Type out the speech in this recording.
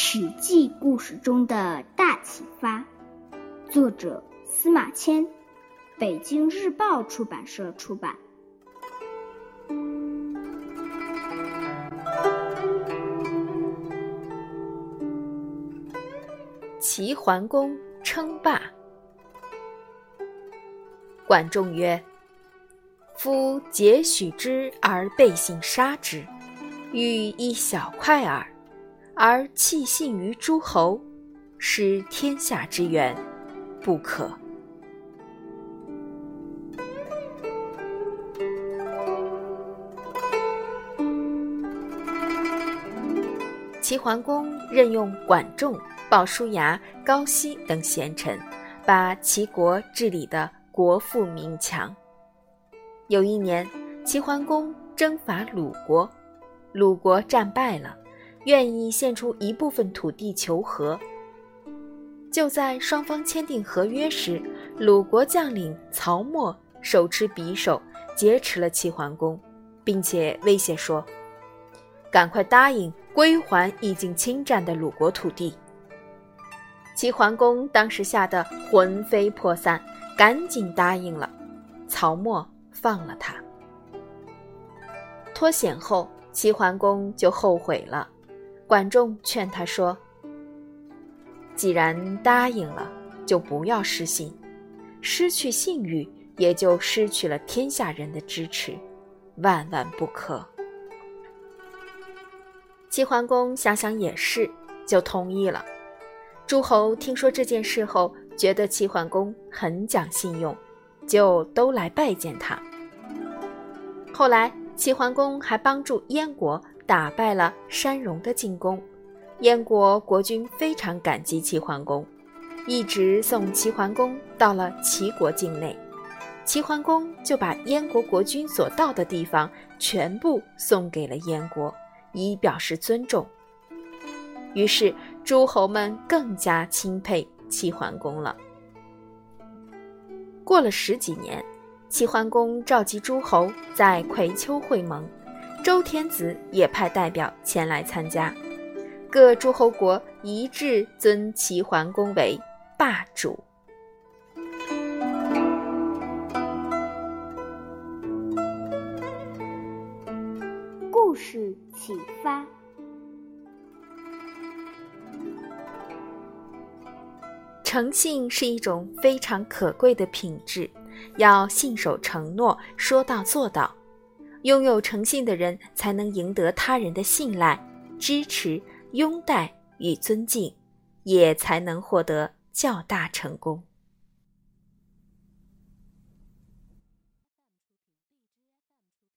史记故事中的大启发，作者司马迁，北京日报出版社出版。齐桓公称霸。管仲曰：“夫劫许之而背信杀之，欲一小块耳。”而弃信于诸侯，失天下之源，不可。齐桓公任用管仲、鲍叔牙、高息等贤臣，把齐国治理的国富民强。有一年，齐桓公征伐鲁国，鲁国战败了。愿意献出一部分土地求和。就在双方签订合约时，鲁国将领曹沫手持匕首劫持了齐桓公，并且威胁说：“赶快答应归还已经侵占的鲁国土地。”齐桓公当时吓得魂飞魄散，赶紧答应了。曹沫放了他。脱险后，齐桓公就后悔了。管仲劝他说：“既然答应了，就不要失信。失去信誉，也就失去了天下人的支持，万万不可。”齐桓公想想也是，就同意了。诸侯听说这件事后，觉得齐桓公很讲信用，就都来拜见他。后来，齐桓公还帮助燕国。打败了山戎的进攻，燕国国君非常感激齐桓公，一直送齐桓公到了齐国境内。齐桓公就把燕国国君所到的地方全部送给了燕国，以表示尊重。于是诸侯们更加钦佩齐桓公了。过了十几年，齐桓公召集诸侯在葵丘会盟。周天子也派代表前来参加，各诸侯国一致尊齐桓公为霸主。故事启发：诚信是一种非常可贵的品质，要信守承诺，说到做到。拥有诚信的人，才能赢得他人的信赖、支持、拥戴与尊敬，也才能获得较大成功。